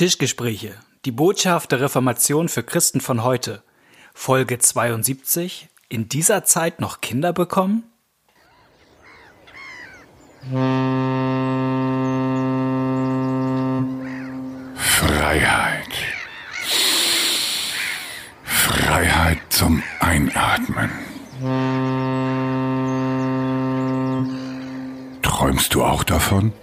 Tischgespräche. Die Botschaft der Reformation für Christen von heute. Folge 72. In dieser Zeit noch Kinder bekommen? Freiheit. Freiheit zum Einatmen. Träumst du auch davon?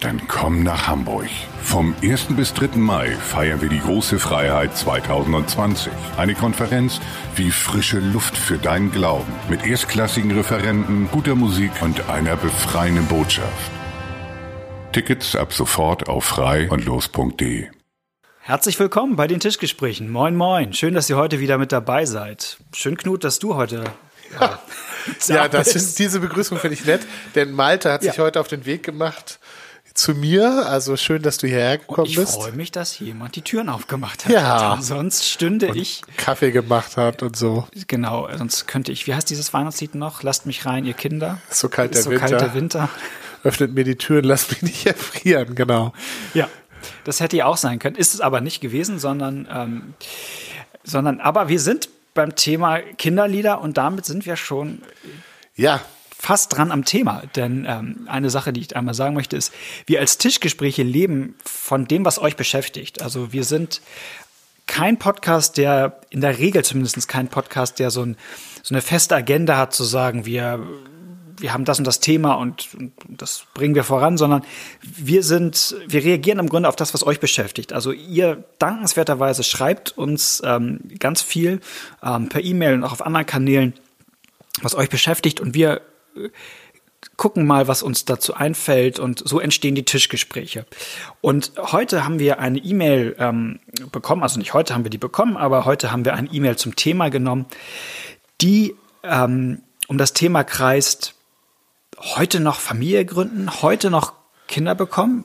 Dann komm nach Hamburg. Vom 1. bis 3. Mai feiern wir die große Freiheit 2020. Eine Konferenz wie frische Luft für deinen Glauben. Mit erstklassigen Referenten, guter Musik und einer befreienden Botschaft. Tickets ab sofort auf frei und los.de. Herzlich willkommen bei den Tischgesprächen. Moin, moin. Schön, dass ihr heute wieder mit dabei seid. Schön, Knut, dass du heute. Ja, ja das ist, diese Begrüßung finde ich nett, denn Malte hat sich Ja. heute auf den Weg gemacht zu mir. Also schön, dass du hierher gekommen Ich bist. freue mich, dass jemand die Türen aufgemacht hat. Ja. Sonst stünde ich. Kaffee gemacht hat und so. Genau, sonst könnte ich. Wie heißt dieses Weihnachtslied noch? Lasst mich rein, ihr Kinder. Ist so kalt der so Winter. kalt der Winter. Öffnet mir die Türen, lasst mich nicht erfrieren, genau. Ja, das hätte ja auch sein können. Ist es aber nicht gewesen, sondern, ähm, sondern, aber wir sind beim Thema Kinderlieder und damit sind wir schon Ja, fast dran am Thema. Denn ähm, eine Sache, die ich einmal sagen möchte, ist, wir als Tischgespräche leben von dem, was euch beschäftigt. Also wir sind kein Podcast, der in der Regel zumindest kein Podcast, der so, ein, so eine feste Agenda hat, zu sagen, wir, wir haben das und das Thema und, und das bringen wir voran, sondern wir sind, wir reagieren im Grunde auf das, was euch beschäftigt. Also ihr dankenswerterweise schreibt uns ähm, ganz viel ähm, per E-Mail und auch auf anderen Kanälen, was euch beschäftigt und wir gucken mal, was uns dazu einfällt und so entstehen die Tischgespräche. Und heute haben wir eine E-Mail ähm, bekommen, also nicht heute haben wir die bekommen, aber heute haben wir eine E-Mail zum Thema genommen, die ähm, um das Thema kreist, heute noch Familie gründen, heute noch Kinder bekommen.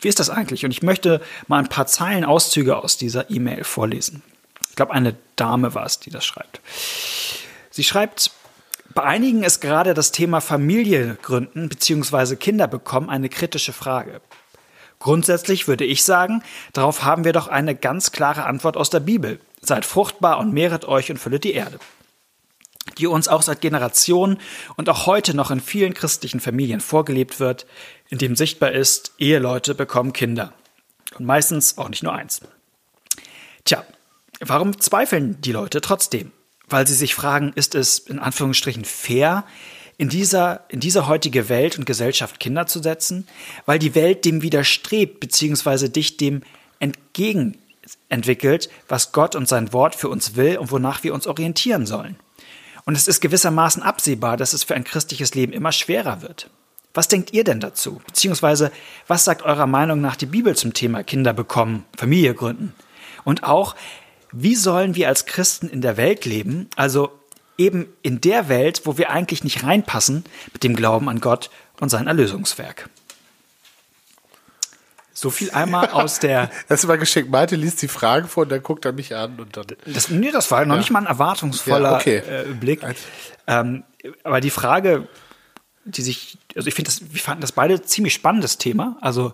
Wie ist das eigentlich? Und ich möchte mal ein paar Zeilen Auszüge aus dieser E-Mail vorlesen. Ich glaube, eine Dame war es, die das schreibt. Sie schreibt, bei einigen ist gerade das Thema Familie gründen bzw. Kinder bekommen eine kritische Frage. Grundsätzlich würde ich sagen, darauf haben wir doch eine ganz klare Antwort aus der Bibel. Seid fruchtbar und mehret euch und füllet die Erde. Die uns auch seit Generationen und auch heute noch in vielen christlichen Familien vorgelebt wird, in dem sichtbar ist, Eheleute bekommen Kinder. Und meistens auch nicht nur eins. Tja, warum zweifeln die Leute trotzdem? Weil sie sich fragen, ist es in Anführungsstrichen fair, in dieser, in diese heutige Welt und Gesellschaft Kinder zu setzen? Weil die Welt dem widerstrebt, beziehungsweise dich dem entgegen entwickelt, was Gott und sein Wort für uns will und wonach wir uns orientieren sollen. Und es ist gewissermaßen absehbar, dass es für ein christliches Leben immer schwerer wird. Was denkt ihr denn dazu? Beziehungsweise, was sagt eurer Meinung nach die Bibel zum Thema Kinder bekommen, Familie gründen? Und auch, wie sollen wir als Christen in der Welt leben, also eben in der Welt, wo wir eigentlich nicht reinpassen mit dem Glauben an Gott und sein Erlösungswerk? So viel einmal aus der das immer geschickt. Malte liest die Frage vor und dann guckt er mich an und dann. Das, nee, das war noch nicht mal ein erwartungsvoller Ja, okay. äh, Blick. Ähm, aber die Frage, die sich, also ich finde das, wir fanden das beide ziemlich spannendes Thema. Also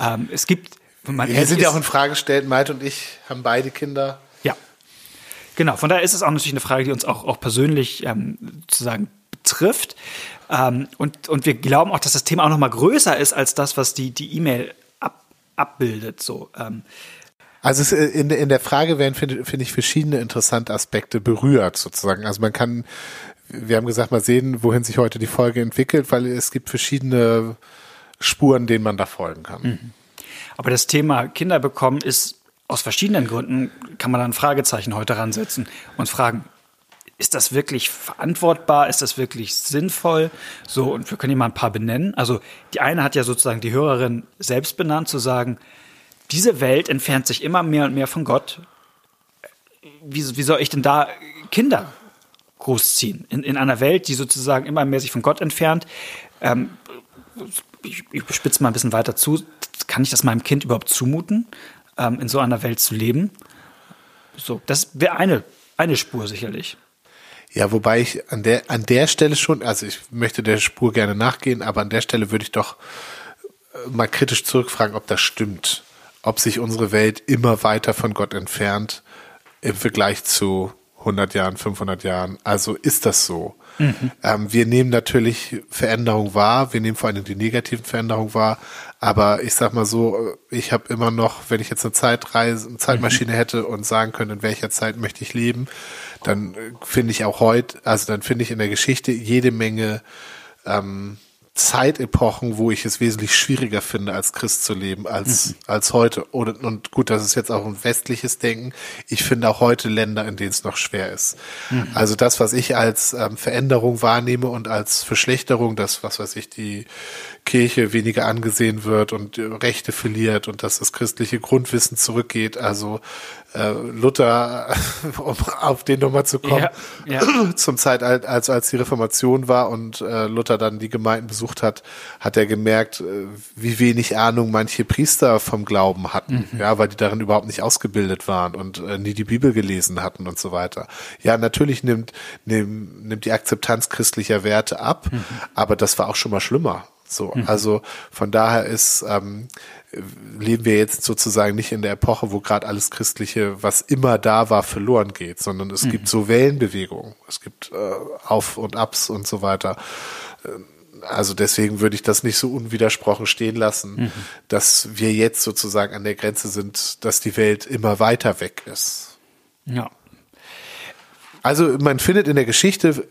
ähm, es gibt, man Wir sind ja auch in Frage gestellt. Malte und ich haben beide Kinder. Genau. Von daher ist es auch natürlich eine Frage, die uns auch, auch persönlich ähm, sozusagen betrifft. Ähm, und, und wir glauben auch, dass das Thema auch noch mal größer ist als das, was die die E-Mail ab, abbildet. So. Ähm, Also äh, in, der- in der Frage werden, finde finde ich, verschiedene interessante Aspekte berührt sozusagen. Also man kann, wir haben gesagt, mal sehen, wohin sich heute die Folge entwickelt, weil es gibt verschiedene Spuren, denen man da folgen kann. Aber das Thema Kinder bekommen ist aus verschiedenen Gründen, kann man da ein Fragezeichen heute ransetzen und fragen, ist das wirklich verantwortbar? Ist das wirklich sinnvoll? So, und wir können hier mal ein paar benennen. Also, die eine hat ja sozusagen die Hörerin selbst benannt, zu sagen, diese Welt entfernt sich immer mehr und mehr von Gott. Wie, wie soll ich denn da Kinder großziehen? In, in einer Welt, die sozusagen immer mehr sich von Gott entfernt. Ähm, ich, ich spitze mal ein bisschen weiter zu. Kann ich das meinem Kind überhaupt zumuten, ähm, in so einer Welt zu leben? So, das wäre eine, eine Spur sicherlich. Ja, wobei ich an der, an der Stelle schon, also ich möchte der Spur gerne nachgehen, aber an der Stelle würde ich doch äh, mal kritisch zurückfragen, ob das stimmt. ob sich unsere Welt immer weiter von Gott entfernt im Vergleich zu 100 Jahren, 500 Jahren. Also ist das so? Mhm. Ähm, wir nehmen natürlich Veränderung wahr, wir nehmen vor allem die negativen Veränderungen wahr, aber ich sag mal so, ich habe immer noch, wenn ich jetzt eine Zeitreise, eine Zeitmaschine mhm. hätte und sagen könnte, in welcher Zeit möchte ich leben, dann äh, finde ich auch heute, also dann finde ich in der Geschichte jede Menge ähm, Zeitepochen, wo ich es wesentlich schwieriger finde, als Christ zu leben, als, mhm. als heute. Und, und gut, das ist jetzt auch ein westliches Denken. Ich finde auch heute Länder, in denen es noch schwer ist. Mhm. Also das, was ich als ähm, Veränderung wahrnehme und als Verschlechterung, das, was weiß ich, die Kirche weniger angesehen wird und Rechte verliert und dass das christliche Grundwissen zurückgeht. Also äh, Luther, um auf den nochmal zu kommen, ja, ja. zum Zeitalter, also als die Reformation war und äh, Luther dann die Gemeinden besucht hat, hat er gemerkt, äh, wie wenig Ahnung manche Priester vom Glauben hatten, mhm. ja, weil die darin überhaupt nicht ausgebildet waren und äh, nie die Bibel gelesen hatten und so weiter. Ja, natürlich nimmt, nimmt, nimmt die Akzeptanz christlicher Werte ab, mhm. aber das war auch schon mal schlimmer. So, mhm. also von daher ist ähm, leben wir jetzt sozusagen nicht in der Epoche, wo gerade alles Christliche, was immer da war, verloren geht, sondern es mhm. gibt so Wellenbewegungen, es gibt äh, Auf und Abs und so weiter. Äh, also deswegen würde ich das nicht so unwidersprochen stehen lassen, mhm. dass wir jetzt sozusagen an der Grenze sind, dass die Welt immer weiter weg ist. Ja. Also man findet in der Geschichte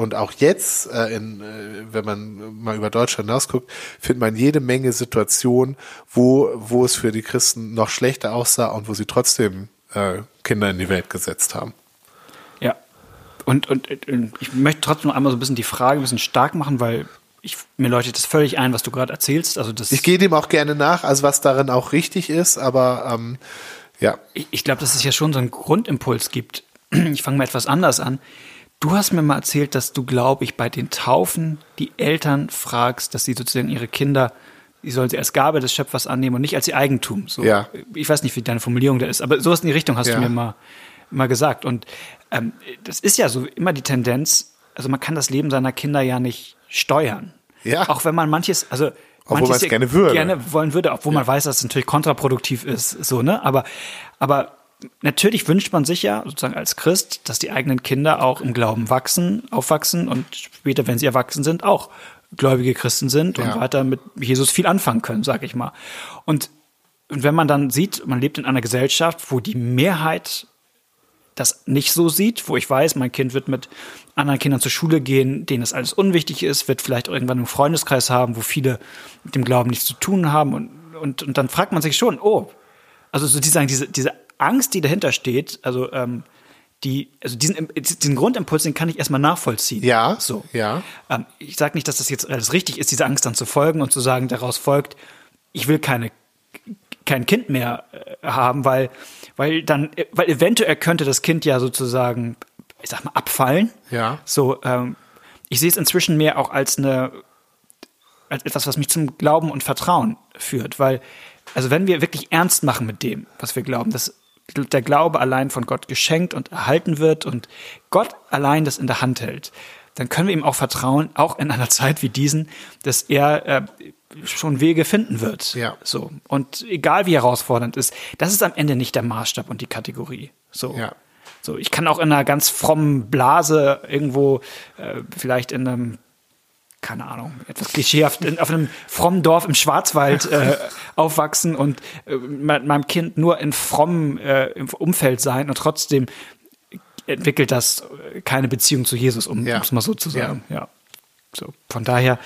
und auch jetzt, äh, in, äh, wenn man mal über Deutschland hinausguckt, findet man jede Menge Situationen, wo, wo es für die Christen noch schlechter aussah und wo sie trotzdem äh, Kinder in die Welt gesetzt haben. Ja. Und, und, und ich möchte trotzdem noch einmal so ein bisschen die Frage ein bisschen stark machen, weil ich, mir leuchtet das völlig ein, was du gerade erzählst. Also das ich gehe dem auch gerne nach, also was darin auch richtig ist, aber ähm, ja. Ich, ich glaube, dass es ja schon so einen Grundimpuls gibt, ich fange mal etwas anders an. Du hast mir mal erzählt, dass du, glaube ich, bei den Taufen die Eltern fragst, dass sie sozusagen ihre Kinder, die sollen sie als Gabe des Schöpfers annehmen und nicht als ihr Eigentum. So, ja. Ich weiß nicht, wie deine Formulierung da ist, aber sowas in die Richtung hast ja. du mir mal, mal gesagt. Und ähm, das ist ja so immer die Tendenz, also man kann das Leben seiner Kinder ja nicht steuern. Ja. Auch wenn man manches, also obwohl man es gerne würde. Gerne wollen würde, obwohl ja. man weiß, dass es natürlich kontraproduktiv ist, so, ne? Aber, aber natürlich wünscht man sich ja sozusagen als Christ, dass die eigenen Kinder auch im Glauben wachsen, aufwachsen und später, wenn sie erwachsen sind, auch gläubige Christen sind ja. und weiter mit Jesus viel anfangen können, sag ich mal. Und, und wenn man dann sieht, man lebt in einer Gesellschaft, wo die Mehrheit das nicht so sieht, wo ich weiß, mein Kind wird mit anderen Kindern zur Schule gehen, denen das alles unwichtig ist, wird vielleicht irgendwann einen Freundeskreis haben, wo viele mit dem Glauben nichts zu tun haben und, und, und dann fragt man sich schon, oh, also sozusagen diese, diese Angst, die dahinter steht, also ähm, die, also diesen, diesen Grundimpuls, den kann ich erstmal nachvollziehen. Ja. So. Ja. Ähm, ich sage nicht, dass das jetzt alles richtig ist, diese Angst dann zu folgen und zu sagen, daraus folgt, ich will keine, kein Kind mehr äh, haben, weil, weil dann, weil eventuell könnte das Kind ja sozusagen, ich sag mal, abfallen. Ja. So, ähm, ich sehe es inzwischen mehr auch als eine, als etwas, was mich zum Glauben und Vertrauen führt, weil, also wenn wir wirklich ernst machen mit dem, was wir glauben, dass der Glaube allein von Gott geschenkt und erhalten wird und Gott allein das in der Hand hält, dann können wir ihm auch vertrauen, auch in einer Zeit wie diesen, dass er äh, schon Wege finden wird. Ja. So. Und egal wie herausfordernd ist, das ist am Ende nicht der Maßstab und die Kategorie. So. Ja. So, ich kann auch in einer ganz frommen Blase irgendwo, äh, vielleicht in einem keine Ahnung, etwas klischeehaft, in, auf einem frommen Dorf im Schwarzwald äh, aufwachsen und äh, meinem Kind nur in frommem äh, Umfeld sein und trotzdem entwickelt das keine Beziehung zu Jesus, um ja. es mal so zu sagen. Ja. ja. So, von daher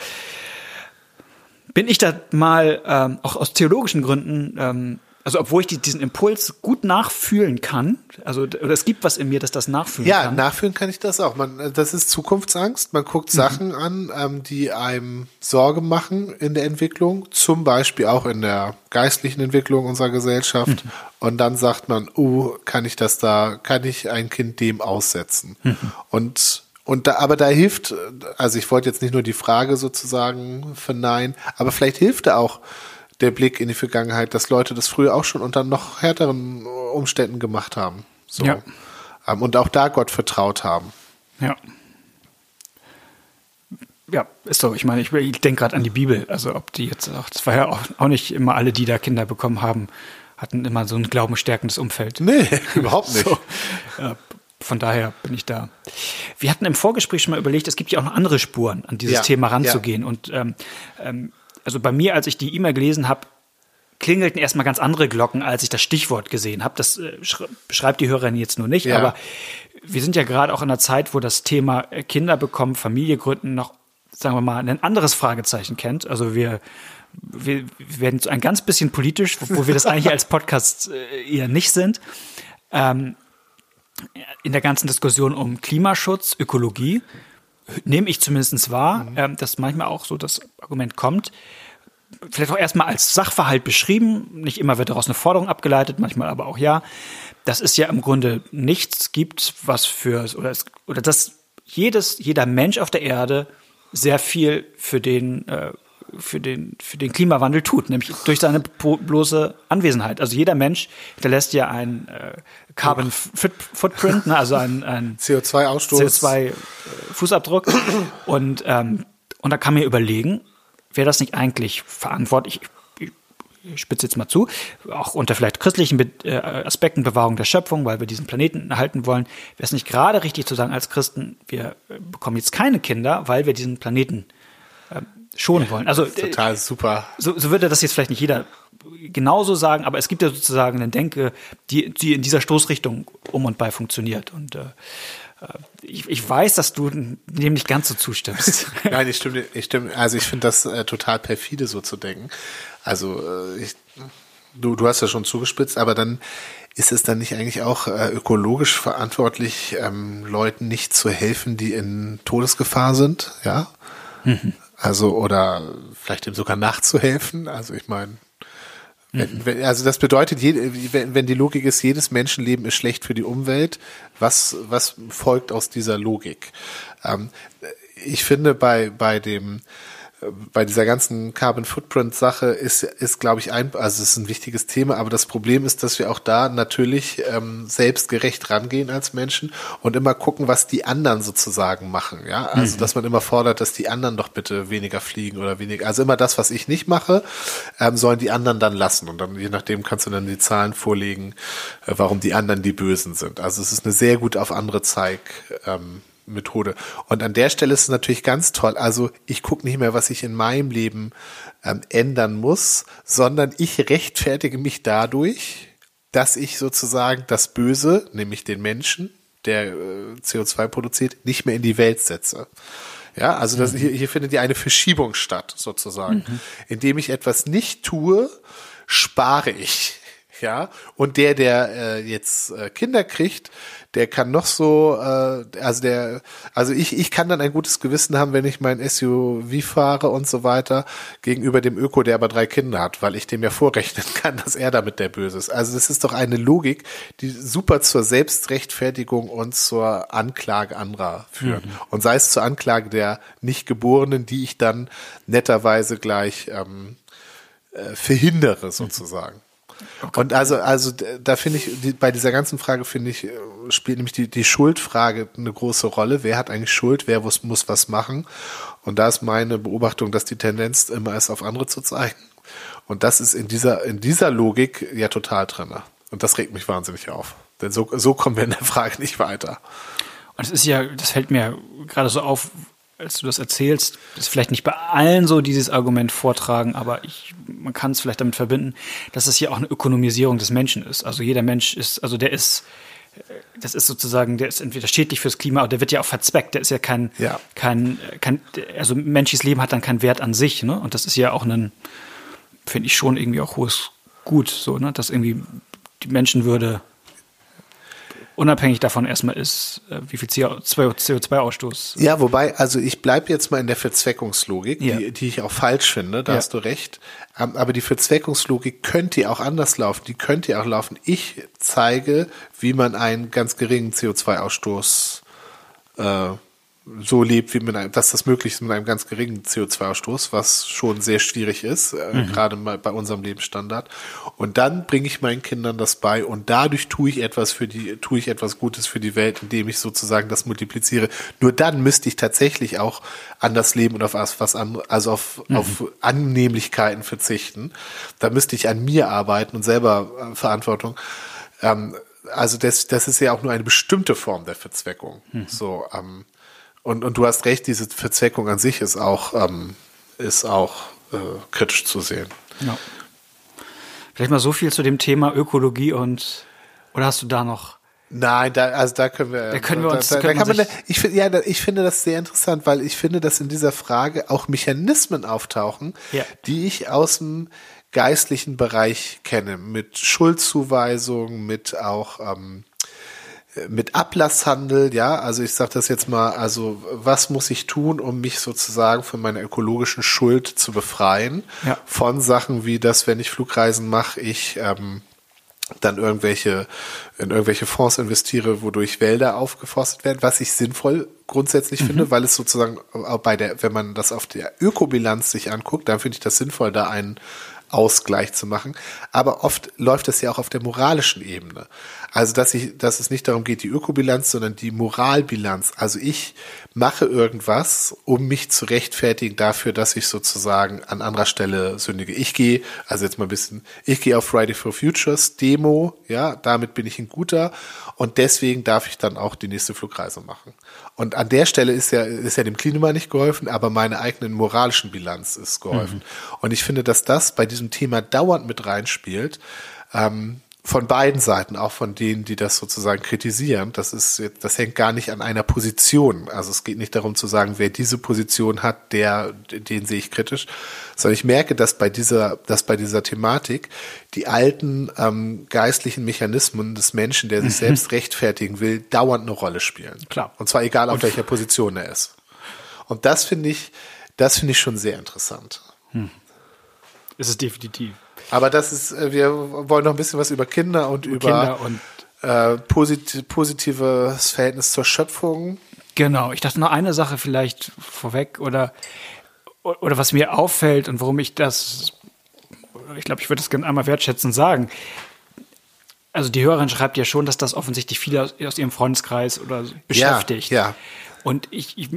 bin ich da mal ähm, auch aus theologischen Gründen ähm, also obwohl ich die, diesen Impuls gut nachfühlen kann, also oder es gibt was in mir, das das nachfühlen ja, kann. Ja, nachfühlen kann ich das auch. Man, das ist Zukunftsangst. Man guckt mhm. Sachen an, ähm, die einem Sorge machen in der Entwicklung, zum Beispiel auch in der geistlichen Entwicklung unserer Gesellschaft. Mhm. Und dann sagt man, oh, kann ich das da, kann ich ein Kind dem aussetzen? Mhm. Und und da, aber da hilft, also ich wollte jetzt nicht nur die Frage sozusagen verneinen, aber vielleicht hilft da auch der Blick in die Vergangenheit, dass Leute das früher auch schon unter noch härteren Umständen gemacht haben. So. Ja. Ähm, und auch da Gott vertraut haben. Ja. Ja, ist so. Ich meine, ich, ich denke gerade an die Bibel. Also ob die jetzt auch, das war ja auch, auch nicht immer alle, die da Kinder bekommen haben, hatten immer so ein glaubenstärkendes Umfeld. Nee, überhaupt nicht. So, äh, von daher bin ich da. Wir hatten im Vorgespräch schon mal überlegt, es gibt ja auch noch andere Spuren, an dieses ja, Thema ranzugehen. Ja. Und ähm, ähm, also bei mir, als ich die E-Mail gelesen habe, klingelten erstmal ganz andere Glocken, als ich das Stichwort gesehen habe. Das äh, beschreibt die Hörerin jetzt nur nicht, ja. aber wir sind ja gerade auch in einer Zeit, wo das Thema äh, Kinder bekommen, Familie gründen noch, sagen wir mal, ein anderes Fragezeichen kennt. Also wir, wir, werden so ein ganz bisschen politisch, wo, wo wir das eigentlich als Podcast äh, eher nicht sind. Ähm, in der ganzen Diskussion um Klimaschutz, Ökologie, nehme ich zumindest wahr, mhm. ähm, dass manchmal auch so das Argument kommt, vielleicht auch erstmal als Sachverhalt beschrieben. Nicht immer wird daraus eine Forderung abgeleitet, manchmal aber auch ja. Das ist ja im Grunde nichts gibt, was für, oder, es, oder dass jedes, jeder Mensch auf der Erde sehr viel für den, äh, für den, für den Klimawandel tut, nämlich durch seine bloße Anwesenheit. Also jeder Mensch hinterlässt ja ein äh, Carbon Footprint, ne, also ein, ein CO2-Ausstoß, CO2-Fußabdruck. und, ähm, und da kann man überlegen, wäre das nicht eigentlich verantwortlich? Ich, ich spitze jetzt mal zu, auch unter vielleicht christlichen Be äh, Aspekten Bewahrung der Schöpfung, weil wir diesen Planeten erhalten wollen, wäre es nicht gerade richtig zu sagen als Christen, wir äh, bekommen jetzt keine Kinder, weil wir diesen Planeten äh, schonen wollen. Also total super. So, so würde das jetzt vielleicht nicht jeder genauso sagen, aber es gibt ja sozusagen eine Denke, die, die in dieser Stoßrichtung um und bei funktioniert. Und äh, ich, ich weiß, dass du dem nicht ganz so zustimmst. Nein, ich stimme, ich stimme, also ich finde das äh, total perfide, so zu denken. Also äh, ich, du, du hast ja schon zugespitzt, aber dann ist es dann nicht eigentlich auch äh, ökologisch verantwortlich, ähm, Leuten nicht zu helfen, die in Todesgefahr sind, ja? Mhm. Also, oder vielleicht ihm sogar nachzuhelfen. Also ich meine, wenn, also das bedeutet, wenn die Logik ist, jedes Menschenleben ist schlecht für die Umwelt, was, was folgt aus dieser Logik? Ähm, ich finde bei, bei dem bei dieser ganzen Carbon Footprint Sache ist, ist glaube ich, ein, also es ist ein wichtiges Thema, aber das Problem ist, dass wir auch da natürlich ähm, selbstgerecht rangehen als Menschen und immer gucken, was die anderen sozusagen machen, ja, also mhm. dass man immer fordert, dass die anderen doch bitte weniger fliegen oder weniger, also immer das, was ich nicht mache, ähm, sollen die anderen dann lassen und dann je nachdem kannst du dann die Zahlen vorlegen, äh, warum die anderen die Bösen sind. Also es ist eine sehr gut auf andere Zeig ähm, Methode. Und an der Stelle ist es natürlich ganz toll. Also ich gucke nicht mehr, was ich in meinem Leben ähm, ändern muss, sondern ich rechtfertige mich dadurch, dass ich sozusagen das Böse, nämlich den Menschen, der äh, CO2 produziert, nicht mehr in die Welt setze. Ja, also das, mhm. hier, hier findet ja eine Verschiebung statt, sozusagen. Mhm. Indem ich etwas nicht tue, spare ich. Ja, und der, der äh, jetzt äh, Kinder kriegt, der kann noch so, äh, also der, also ich, ich kann dann ein gutes Gewissen haben, wenn ich mein SUV fahre und so weiter, gegenüber dem Öko, der aber drei Kinder hat, weil ich dem ja vorrechnen kann, dass er damit der Böse ist. Also das ist doch eine Logik, die super zur Selbstrechtfertigung und zur Anklage anderer führt. Mhm. Und sei es zur Anklage der Nichtgeborenen, die ich dann netterweise gleich ähm, äh, verhindere sozusagen. Okay. Und also, also da finde ich, die, bei dieser ganzen Frage finde ich, äh, spielt nämlich die, die Schuldfrage eine große Rolle. Wer hat eigentlich Schuld? Wer muss, muss was machen? Und da ist meine Beobachtung, dass die Tendenz immer ist, auf andere zu zeigen. Und das ist in dieser, in dieser Logik ja total drin. Und das regt mich wahnsinnig auf. Denn so, so kommen wir in der Frage nicht weiter. Und es ist ja, das fällt mir gerade so auf, als du das erzählst, ist vielleicht nicht bei allen so dieses Argument vortragen, aber ich, man kann es vielleicht damit verbinden, dass es hier auch eine Ökonomisierung des Menschen ist. Also jeder Mensch ist, also der ist, das ist sozusagen, der ist entweder schädlich fürs Klima oder der wird ja auch verzweckt. Der ist ja kein, ja. kein, kein, also menschliches Leben hat dann keinen Wert an sich, ne? Und das ist ja auch ein, finde ich schon irgendwie auch hohes Gut, so, ne? Dass irgendwie die Menschenwürde unabhängig davon erstmal ist, äh, wie viel CO2-Ausstoß. Ja, wobei, also ich bleibe jetzt mal in der Verzweckungslogik, ja. die, die ich auch falsch finde, da ja. hast du recht. Aber die Verzweckungslogik könnte ja auch anders laufen. Die könnte ja auch laufen. Ich zeige, wie man einen ganz geringen CO2-Ausstoß äh, so lebt, wie mit einem, dass das möglich ist mit einem ganz geringen CO2-Ausstoß, was schon sehr schwierig ist, äh, mhm. gerade mal bei unserem Lebensstandard. Und dann bringe ich meinen Kindern das bei und dadurch tue ich etwas für die, tue ich etwas Gutes für die Welt, indem ich sozusagen das multipliziere. Nur dann müsste ich tatsächlich auch an das Leben und auf was, was an, also auf, mhm. auf Annehmlichkeiten verzichten. Da müsste ich an mir arbeiten und selber äh, Verantwortung. Ähm, also das, das ist ja auch nur eine bestimmte Form der Verzweckung. Mhm. So, ähm, und, und du hast recht, diese Verzweckung an sich ist auch, ähm, ist auch äh, kritisch zu sehen. Ja. Vielleicht mal so viel zu dem Thema Ökologie und oder hast du da noch? Nein, da, also da können wir. Da können wir uns. Da, da, da kann man, ich finde, ja, ich finde das sehr interessant, weil ich finde, dass in dieser Frage auch Mechanismen auftauchen, ja. die ich aus dem geistlichen Bereich kenne, mit Schuldzuweisung, mit auch ähm, mit Ablasshandel, ja, also ich sage das jetzt mal, also was muss ich tun, um mich sozusagen von meiner ökologischen Schuld zu befreien? Ja. Von Sachen wie das, wenn ich Flugreisen mache, ich ähm, dann irgendwelche in irgendwelche Fonds investiere, wodurch Wälder aufgeforstet werden, was ich sinnvoll grundsätzlich mhm. finde, weil es sozusagen bei der, wenn man das auf der Ökobilanz sich anguckt, dann finde ich das sinnvoll, da einen Ausgleich zu machen. Aber oft läuft es ja auch auf der moralischen Ebene. Also, dass ich, dass es nicht darum geht, die Ökobilanz, sondern die Moralbilanz. Also ich mache irgendwas, um mich zu rechtfertigen dafür, dass ich sozusagen an anderer Stelle sündige. Ich gehe, also jetzt mal ein bisschen, ich gehe auf Friday for Futures Demo, ja, damit bin ich ein guter und deswegen darf ich dann auch die nächste Flugreise machen. Und an der Stelle ist ja, ist ja dem Klima nicht geholfen, aber meiner eigenen moralischen Bilanz ist geholfen. Mhm. Und ich finde, dass das bei diesem Thema dauernd mit reinspielt. Ähm, von beiden Seiten, auch von denen, die das sozusagen kritisieren. Das ist, das hängt gar nicht an einer Position. Also es geht nicht darum zu sagen, wer diese Position hat, der, den sehe ich kritisch, sondern ich merke, dass bei dieser, dass bei dieser Thematik die alten ähm, geistlichen Mechanismen des Menschen, der sich mhm. selbst rechtfertigen will, dauernd eine Rolle spielen. Klar. Und zwar egal, auf welcher Position er ist. Und das finde ich, das finde ich schon sehr interessant. Hm. Ist es definitiv. Aber das ist, äh, wir wollen noch ein bisschen was über Kinder und über Kinder und äh, posit positives Verhältnis zur Schöpfung. Genau, ich dachte noch eine Sache vielleicht vorweg oder, oder was mir auffällt und warum ich das, ich glaube, ich würde das gerne einmal wertschätzend sagen. Also die Hörerin schreibt ja schon, dass das offensichtlich viele aus, aus ihrem Freundeskreis oder beschäftigt. Ja, ja. Und ich, ich,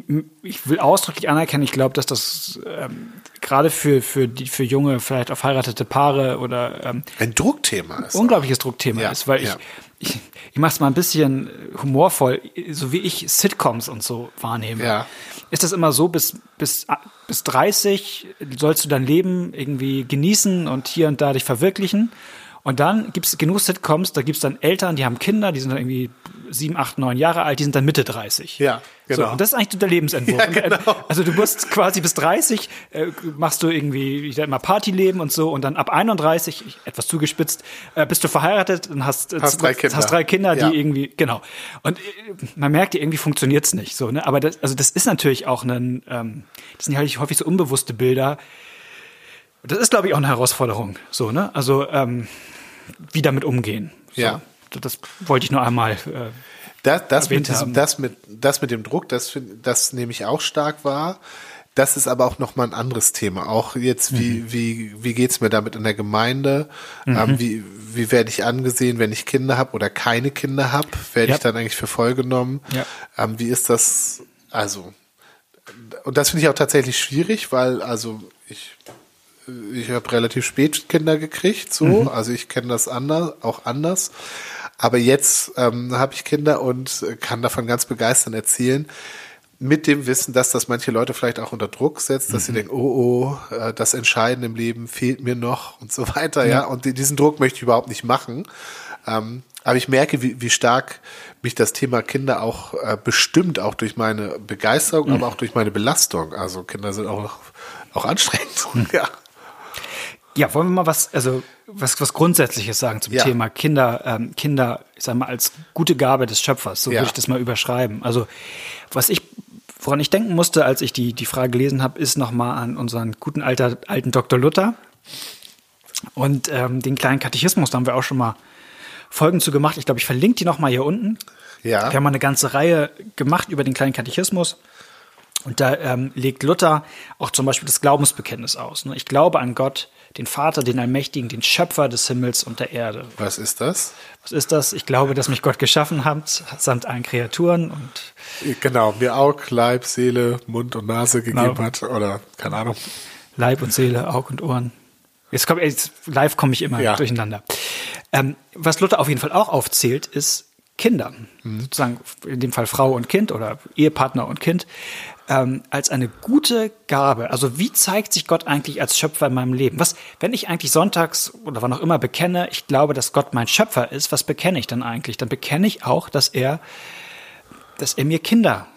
ich will ausdrücklich anerkennen, ich glaube, dass das ähm, gerade für, für, die, für junge, vielleicht auch verheiratete Paare oder ähm, ein Druckthema ist. Unglaubliches Druckthema ja, ist, weil ja. ich, ich, ich mache es mal ein bisschen humorvoll, so wie ich Sitcoms und so wahrnehme. Ja. Ist das immer so, bis, bis, bis 30 sollst du dein Leben irgendwie genießen und hier und da dich verwirklichen. Und dann gibt es genug Sitcoms, da gibt es dann Eltern, die haben Kinder, die sind dann irgendwie sieben, acht, neun Jahre alt, die sind dann Mitte 30. Ja, genau. So, und das ist eigentlich der Lebensentwurf. Ja, äh, genau. Also du musst quasi bis 30, äh, machst du irgendwie, ich sag mal, Partyleben und so und dann ab 31, etwas zugespitzt, äh, bist du verheiratet und hast, äh, hast drei Kinder, hast drei Kinder die ja. irgendwie, genau. Und äh, man merkt, irgendwie funktioniert's nicht so, ne? Aber das, also das ist natürlich auch ein, ähm, das sind ja häufig so unbewusste Bilder. Das ist, glaube ich, auch eine Herausforderung. So, ne? Also ähm, wie damit umgehen. So. Ja. Das wollte ich nur einmal. Äh, das, das, mit diesem, das, mit, das mit dem Druck, das, das nehme ich auch stark wahr. Das ist aber auch nochmal ein anderes Thema. Auch jetzt, wie, mhm. wie, wie geht's mir damit in der Gemeinde? Mhm. Ähm, wie, wie werde ich angesehen, wenn ich Kinder habe oder keine Kinder habe? Werde ja. ich dann eigentlich für voll genommen? Ja. Ähm, wie ist das? Also, und das finde ich auch tatsächlich schwierig, weil, also, ich ich habe relativ spät Kinder gekriegt, so. Mhm. Also ich kenne das anders, auch anders. Aber jetzt ähm, habe ich Kinder und kann davon ganz begeistert erzählen. Mit dem Wissen, dass das manche Leute vielleicht auch unter Druck setzt, dass mhm. sie denken, oh, oh, äh, das Entscheidende im Leben fehlt mir noch und so weiter, ja. ja. Und diesen Druck möchte ich überhaupt nicht machen. Ähm, aber ich merke, wie, wie stark mich das Thema Kinder auch äh, bestimmt, auch durch meine Begeisterung, mhm. aber auch durch meine Belastung. Also Kinder sind auch, auch anstrengend. Mhm. Ja. Ja, wollen wir mal was, also was, was Grundsätzliches sagen zum ja. Thema Kinder, ähm, Kinder, ich sag mal, als gute Gabe des Schöpfers, so ja. würde ich das mal überschreiben. Also, was ich, woran ich denken musste, als ich die, die Frage gelesen habe, ist nochmal an unseren guten alter, alten Dr. Luther. Und ähm, den kleinen Katechismus, da haben wir auch schon mal Folgen zu gemacht. Ich glaube, ich verlinke die nochmal hier unten. Ja. Wir haben mal eine ganze Reihe gemacht über den kleinen Katechismus. Und da ähm, legt Luther auch zum Beispiel das Glaubensbekenntnis aus. Ne? Ich glaube an Gott, den Vater, den Allmächtigen, den Schöpfer des Himmels und der Erde. Was ist das? Was ist das? Ich glaube, dass mich Gott geschaffen hat, samt allen Kreaturen und Genau, mir Aug, Leib, Seele, Mund und Nase gegeben Genau. hat. Oder keine Ahnung. Leib und Seele, Aug und Ohren. Jetzt kommt jetzt, live komme ich immer Ja. durcheinander. Ähm, was Luther auf jeden Fall auch aufzählt, ist Kinder, sozusagen in dem Fall Frau und Kind oder Ehepartner und Kind, ähm, als eine gute Gabe. Also wie zeigt sich Gott eigentlich als Schöpfer in meinem Leben? Was, wenn ich eigentlich sonntags oder wann auch immer bekenne, ich glaube, dass Gott mein Schöpfer ist, was bekenne ich dann eigentlich? Dann bekenne ich auch, dass er, dass er mir Kinder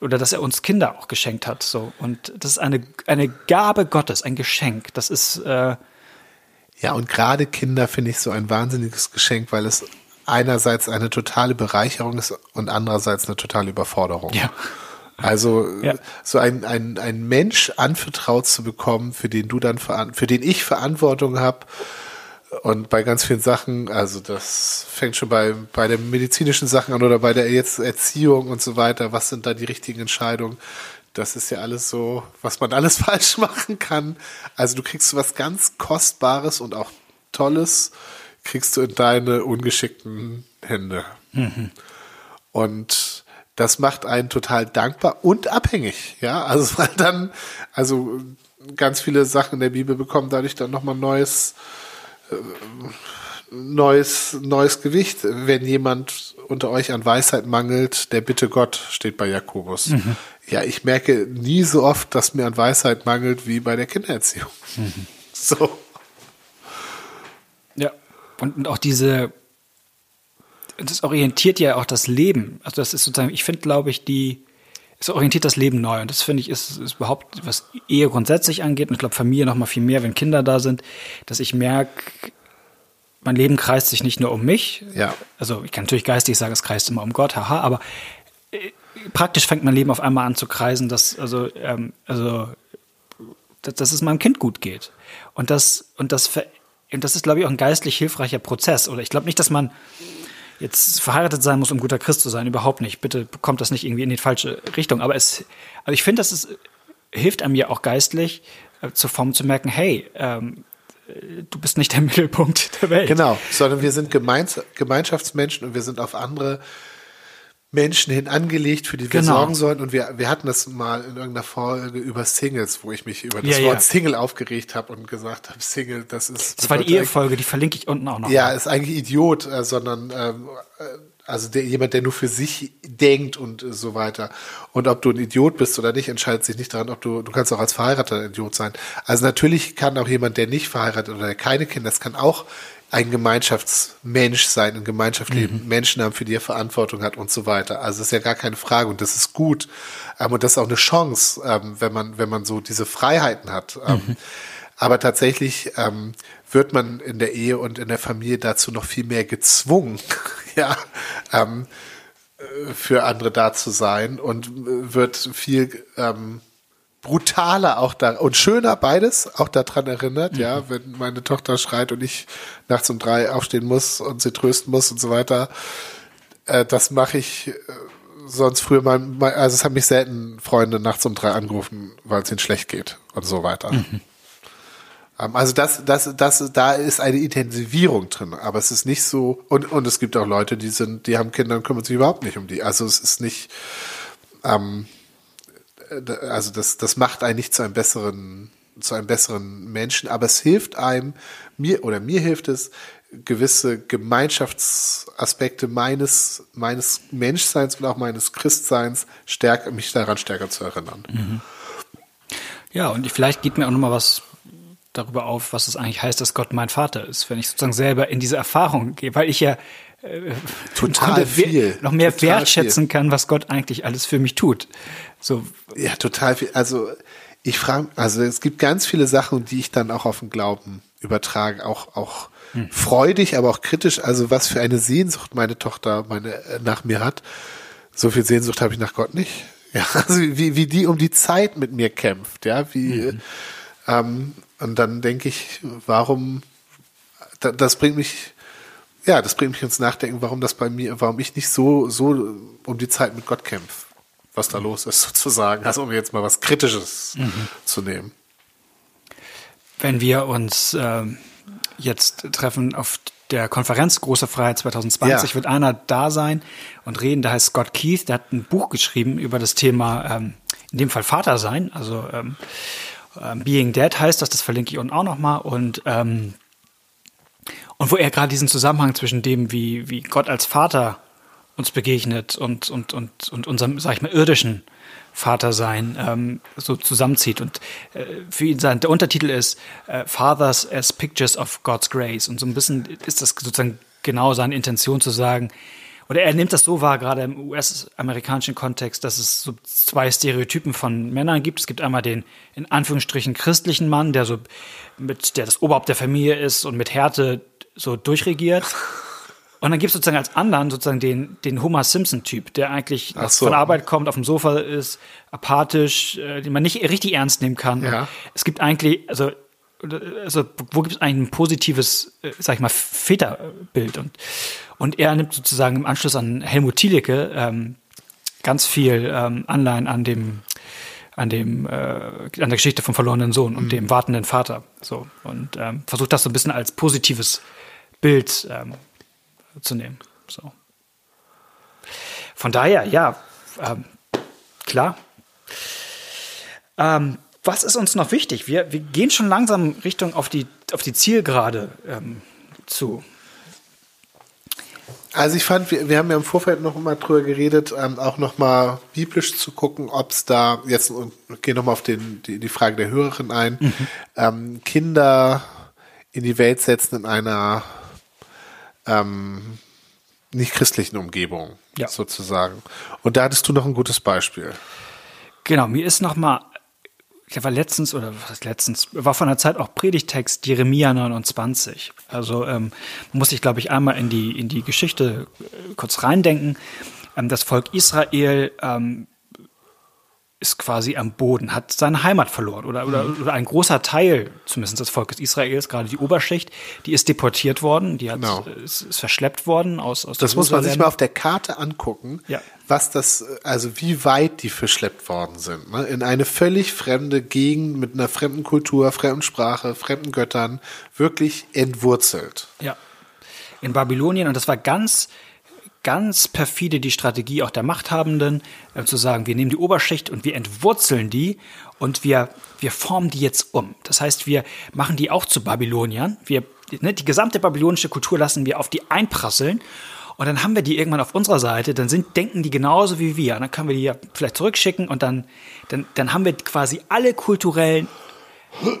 oder dass er uns Kinder auch geschenkt hat. So und das ist eine eine Gabe Gottes, ein Geschenk. Das ist äh, Ja, und gerade Kinder finde ich so ein wahnsinniges Geschenk, weil es einerseits eine totale Bereicherung ist und andererseits eine totale Überforderung. Ja. Also Ja. so ein, ein, ein Mensch anvertraut zu bekommen, für den du dann für den ich Verantwortung habe und bei ganz vielen Sachen, also das fängt schon bei, bei den medizinischen Sachen an oder bei der jetzt Erziehung und so weiter, was sind da die richtigen Entscheidungen? Das ist ja alles so, was man alles falsch machen kann. Also du kriegst was ganz Kostbares und auch Tolles, kriegst du in deine ungeschickten Hände. Und das macht einen total dankbar und abhängig, ja. Also weil dann, also ganz viele Sachen in der Bibel bekommen dadurch dann nochmal neues, äh, neues, neues Gewicht. Wenn jemand unter euch an Weisheit mangelt, der bitte Gott, steht bei Jakobus. Ja, ich merke nie so oft, dass mir an Weisheit mangelt wie bei der Kindererziehung. So. Ja. Und, und auch diese, das orientiert ja auch das Leben. Also das ist sozusagen, ich finde, glaube ich, die, es orientiert das Leben neu. Und das finde ich, ist, ist überhaupt, was Ehe grundsätzlich angeht, und ich glaube Familie noch mal viel mehr, wenn Kinder da sind, dass ich merke, mein Leben kreist sich nicht nur um mich. Ja. Also ich kann natürlich geistig sagen, es kreist immer um Gott, haha, aber äh, praktisch fängt mein Leben auf einmal an zu kreisen, dass, also, ähm, also, dass, dass es meinem Kind gut geht. Und das, und das, und das ist, glaube ich, auch ein geistlich hilfreicher Prozess. Oder ich glaube nicht, dass man jetzt verheiratet sein muss, um guter Christ zu sein. Überhaupt nicht. Bitte kommt das nicht irgendwie in die falsche Richtung. Aber es, also ich finde, das ist, hilft einem ja auch geistlich, äh, zur Form zu merken, hey, ähm, äh, du bist nicht der Mittelpunkt der Welt. Genau, sondern wir sind Gemeins Gemeinschaftsmenschen und wir sind auf andere Menschen hin angelegt, für die wir Genau. sorgen sollen. Und wir, wir hatten das mal in irgendeiner Folge über Singles, wo ich mich über das Ja, Wort ja. Single aufgeregt habe und gesagt habe, Single, das ist. Das war die Ehefolge, die verlinke ich unten auch noch. ja, ist eigentlich Idiot, äh, sondern ähm, äh, also der, jemand, der nur für sich denkt und äh, so weiter. Und ob du ein Idiot bist oder nicht, entscheidet sich nicht daran, ob du, du kannst auch als Verheirateter ein Idiot sein. Also natürlich kann auch jemand, der nicht verheiratet oder der keine Kinder, das kann auch ein Gemeinschaftsmensch sein, ein Gemeinschaft leben, Menschen haben, für die er Verantwortung hat und so weiter. Also das ist ja gar keine Frage und das ist gut. Ähm, und das ist auch eine Chance, ähm, wenn man, wenn man so diese Freiheiten hat. Ähm, aber tatsächlich ähm, wird man in der Ehe und in der Familie dazu noch viel mehr gezwungen, ja, ähm, äh, für andere da zu sein und äh, wird viel ähm, brutaler auch da und schöner beides auch daran erinnert, ja, wenn meine Tochter schreit und ich nachts um drei aufstehen muss und sie trösten muss und so weiter. Äh, das mache ich äh, sonst früher mal, also es haben mich selten Freunde nachts um drei angerufen, weil es ihnen schlecht geht und so weiter. Ähm, Also das, das, das, da ist eine Intensivierung drin, aber es ist nicht so, und, und es gibt auch Leute, die sind, die haben Kinder und kümmern sich überhaupt nicht um die. Also es ist nicht, ähm, äh, also das, das macht einen nicht zu einem besseren, zu einem besseren Menschen, aber es hilft einem, mir oder mir hilft es, gewisse Gemeinschaftsaspekte meines, meines Menschseins und auch meines Christseins stärker, mich daran stärker zu erinnern. Ja, und vielleicht geht mir auch nochmal was darüber auf, was es eigentlich heißt, dass Gott mein Vater ist, wenn ich sozusagen selber in diese Erfahrung gehe, weil ich ja Total Grunde we- viel. noch mehr Total wertschätzen kann, was Gott eigentlich alles für mich tut. So, Ja, total viel. Also ich frage, also es gibt ganz viele Sachen, die ich dann auch auf den Glauben übertrage, auch auch freudig, aber auch kritisch. Also was für eine Sehnsucht meine Tochter meine äh, nach mir hat. So viel Sehnsucht habe ich nach Gott nicht. Ja, also wie wie die um die Zeit mit mir kämpft, ja, wie ähm, und dann denke ich, warum da, das bringt mich ja, das bringt mich ins Nachdenken, warum das bei mir, warum ich nicht so, so um die Zeit mit Gott kämpfe, was da los ist, sozusagen. Also um jetzt mal was Kritisches mhm. zu nehmen. Wenn wir uns äh, jetzt treffen auf der Konferenz Große Freiheit 2020, ja. wird einer da sein und reden, der heißt Scott Keith, der hat ein Buch geschrieben über das Thema, ähm, in dem Fall Vater sein, also ähm, ähm Being Dead heißt das, das verlinke ich unten auch nochmal und ähm, und wo er gerade diesen Zusammenhang zwischen dem, wie, wie Gott als Vater uns begegnet und, und, und, und unserem, sag ich mal, irdischen Vatersein ähm, so zusammenzieht. Und äh, für ihn sein, der Untertitel ist äh, Fathers as Pictures of God's Grace. Und so ein bisschen ist das sozusagen genau seine Intention zu sagen, oder er nimmt das so wahr, gerade im US-amerikanischen Kontext, dass es so zwei Stereotypen von Männern gibt. Es gibt einmal den in Anführungsstrichen christlichen Mann, der so mit, der das Oberhaupt der Familie ist und mit Härte so durchregiert. Und dann gibt es sozusagen als anderen sozusagen den, den Homer Simpson-Typ, der eigentlich so. von Arbeit kommt, auf dem Sofa ist, apathisch, äh, den man nicht richtig ernst nehmen kann. Ja. Es gibt eigentlich, also, also wo gibt es eigentlich ein positives, äh, sag ich mal, Väterbild? Und, und er nimmt sozusagen im Anschluss an Helmut Thielicke ähm, ganz viel ähm, Anleihen an dem an dem äh, an der Geschichte vom verlorenen Sohn und mhm. dem wartenden Vater so und ähm, versucht das so ein bisschen als positives Bild ähm, zu nehmen. So. Von daher, ja, ähm, klar. Ähm, was ist uns noch wichtig? Wir, wir gehen schon langsam Richtung auf die, auf die Zielgerade ähm, zu. Also ich fand, wir, wir haben ja im Vorfeld noch mal drüber geredet, ähm, auch noch mal biblisch zu gucken, ob es da jetzt und gehe noch mal auf den, die, die Frage der Hörerin ein, mhm. ähm, Kinder in die Welt setzen in einer ähm, nicht christlichen Umgebung ja. sozusagen. Und da hattest du noch ein gutes Beispiel. Genau, mir ist noch mal ich war letztens, oder was heißt letztens, war von der Zeit auch Predigtext Jeremia 29. Also ähm, muss ich, glaube ich, einmal in die, in die Geschichte kurz reindenken. Ähm, das Volk Israel ähm, ist quasi am Boden, hat seine Heimat verloren oder, oder, mhm. oder ein großer Teil zumindest des Volkes Israels, gerade die Oberschicht, die ist deportiert worden, die hat, genau. ist, ist verschleppt worden aus, aus Das muss man sich mal auf der Karte angucken, ja. was das, also wie weit die verschleppt worden sind. Ne? In eine völlig fremde Gegend mit einer fremden Kultur, fremden Sprache, fremden Göttern, wirklich entwurzelt. Ja. In Babylonien und das war ganz ganz perfide die Strategie auch der Machthabenden, äh, zu sagen, wir nehmen die Oberschicht und wir entwurzeln die und wir, wir formen die jetzt um. Das heißt, wir machen die auch zu Babyloniern. Wir, ne, die gesamte babylonische Kultur lassen wir auf die einprasseln und dann haben wir die irgendwann auf unserer Seite, dann sind, denken die genauso wie wir. Und dann können wir die ja vielleicht zurückschicken und dann, dann, dann haben wir quasi alle kulturellen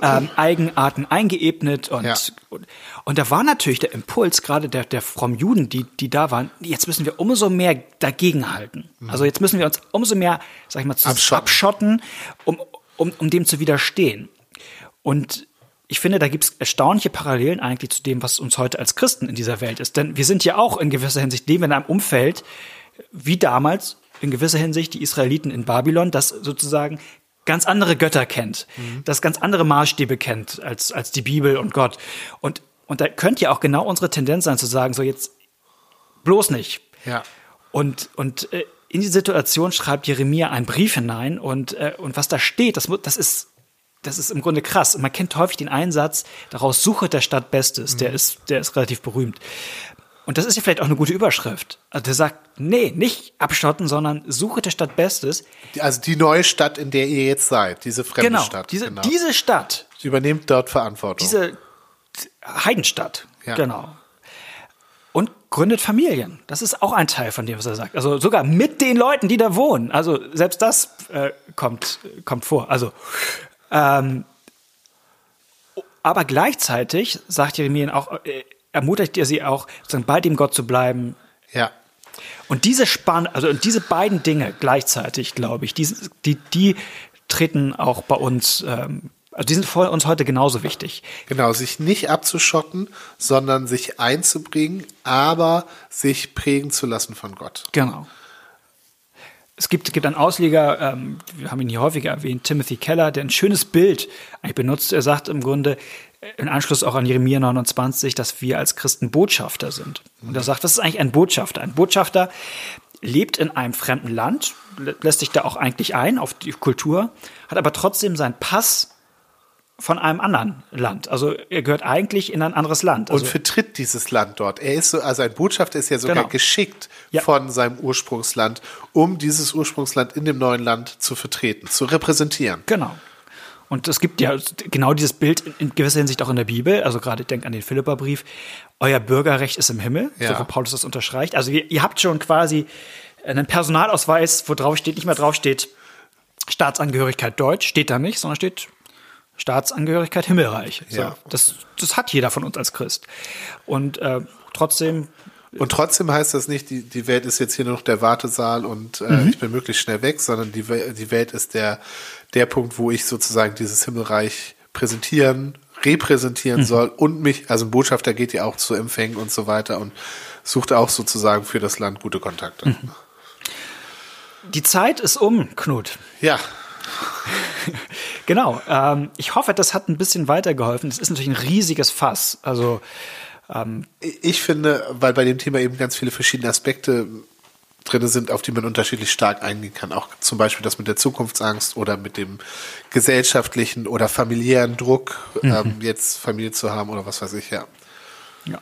ähm, Eigenarten eingeebnet und, ja. und, und da war natürlich der Impuls gerade der, der frommen Juden, die, die da waren, jetzt müssen wir umso mehr dagegenhalten. Mhm. Also jetzt müssen wir uns umso mehr, sag ich mal, abschotten, abschotten um, um, um dem zu widerstehen. Und ich finde, da gibt es erstaunliche Parallelen eigentlich zu dem, was uns heute als Christen in dieser Welt ist. Denn wir sind ja auch in gewisser Hinsicht leben in einem Umfeld, wie damals, in gewisser Hinsicht die Israeliten in Babylon, das sozusagen ganz andere Götter kennt, mhm. das ganz andere Maßstäbe kennt als, als die Bibel und Gott. Und, und da könnte ja auch genau unsere Tendenz sein zu sagen, so jetzt bloß nicht. Ja. Und, und äh, in die Situation schreibt Jeremia einen Brief hinein und, äh, und was da steht, das, das ist das ist im Grunde krass. Man kennt häufig den Einsatz, daraus suche der Stadt Bestes. Mhm. Der ist, der ist relativ berühmt. Und das ist ja vielleicht auch eine gute Überschrift. Also der sagt, nee, nicht abschotten, sondern suche der Stadt Bestes. Also die neue Stadt, in der ihr jetzt seid, diese fremde genau, Stadt. Diese, genau, diese Stadt. Sie übernimmt dort Verantwortung. Diese Heidenstadt, ja. genau. Und gründet Familien. Das ist auch ein Teil von dem, was er sagt. Also sogar mit den Leuten, die da wohnen. Also selbst das äh, kommt, kommt vor. Also ähm, aber gleichzeitig sagt Jeremia auch, äh, ermutigt ihr sie auch, sozusagen bei dem Gott zu bleiben. Ja. Und diese Spann, also diese beiden Dinge gleichzeitig, glaube ich, die, die, die treten auch bei uns, ähm, also die sind für uns heute genauso wichtig. Genau, sich nicht abzuschotten, sondern sich einzubringen, aber sich prägen zu lassen von Gott. Genau. es gibt, gibt einen Ausleger, ähm, wir haben ihn hier häufiger erwähnt, Timothy Keller, der ein schönes Bild eigentlich benutzt. Er sagt im Grunde, im Anschluss auch an Jeremia 29, dass wir als Christen Botschafter sind. Und er sagt, das ist eigentlich ein Botschafter. Ein Botschafter lebt in einem fremden Land, lässt sich da auch eigentlich ein auf die Kultur, hat aber trotzdem seinen Pass von einem anderen Land. Also er gehört eigentlich in ein anderes Land. Also und vertritt dieses Land dort. Er ist so, also ein Botschafter ist ja sogar Genau. geschickt Ja. von seinem Ursprungsland, um dieses Ursprungsland in dem neuen Land zu vertreten, zu repräsentieren. Genau. Und es gibt ja genau dieses Bild in- gewisser Hinsicht auch in der Bibel. Also gerade denk an den Philipperbrief. Euer Bürgerrecht ist im Himmel, Ja. so wo Paulus das unterstreicht. Also ihr, ihr habt schon quasi einen Personalausweis, wo drauf steht, nicht mehr drauf steht Staatsangehörigkeit Deutsch, steht da nicht, sondern steht Staatsangehörigkeit Himmelreich. So, Ja. das, das hat jeder von uns als Christ. Und äh, trotzdem Und trotzdem heißt das nicht, die, die Welt ist jetzt hier nur noch der Wartesaal und äh, Mhm. ich bin möglichst schnell weg, sondern die, die Welt ist der, der Punkt, wo ich sozusagen dieses Himmelreich präsentieren, repräsentieren Mhm. soll und mich, also ein Botschafter geht ja auch zu Empfängen und so weiter und sucht auch sozusagen für das Land gute Kontakte. Mhm. die Zeit ist um, Knut. Ja, Genau. Ähm, ich hoffe, das hat ein bisschen weitergeholfen. Es ist natürlich ein riesiges Fass. Also ich finde, weil bei dem Thema eben ganz viele verschiedene Aspekte drin sind, auf die man unterschiedlich stark eingehen kann. Auch zum Beispiel das mit der Zukunftsangst oder mit dem gesellschaftlichen oder familiären Druck, ähm, jetzt Familie zu haben oder was weiß ich, ja. Ja.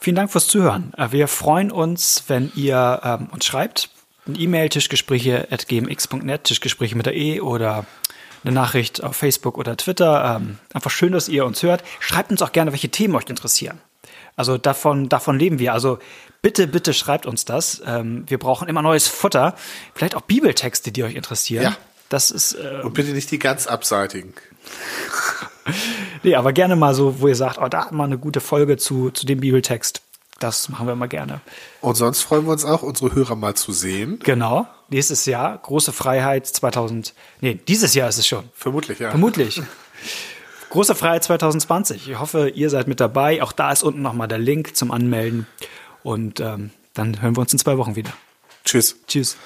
Vielen Dank fürs Zuhören. Äh, Wir freuen uns, wenn ihr ähm, uns schreibt. Ein E-Mail, tischgespräche.gmx.net, Tischgespräche mit der E oder eine Nachricht auf Facebook oder Twitter. Ähm, einfach schön, dass ihr uns hört. Schreibt uns auch gerne, welche Themen euch interessieren. Also davon, davon leben wir. Also bitte, bitte schreibt uns das. Ähm, wir brauchen immer neues Futter. Vielleicht auch Bibeltexte, die euch interessieren. Ja. Das ist, äh, Und bitte nicht die ganz abseitigen. nee, aber gerne mal so, wo ihr sagt, oh, da mal eine gute Folge zu, zu dem Bibeltext. Das machen wir immer gerne. Und sonst freuen wir uns auch, unsere Hörer mal zu sehen. Genau. Nächstes Jahr, große Freiheit 2000. Nee, dieses Jahr ist es schon. Vermutlich, ja. Vermutlich. Große Freiheit 2020. Ich hoffe, ihr seid mit dabei. Auch da ist unten nochmal der Link zum Anmelden. Und ähm, dann hören wir uns in zwei Wochen wieder. Tschüss. Tschüss.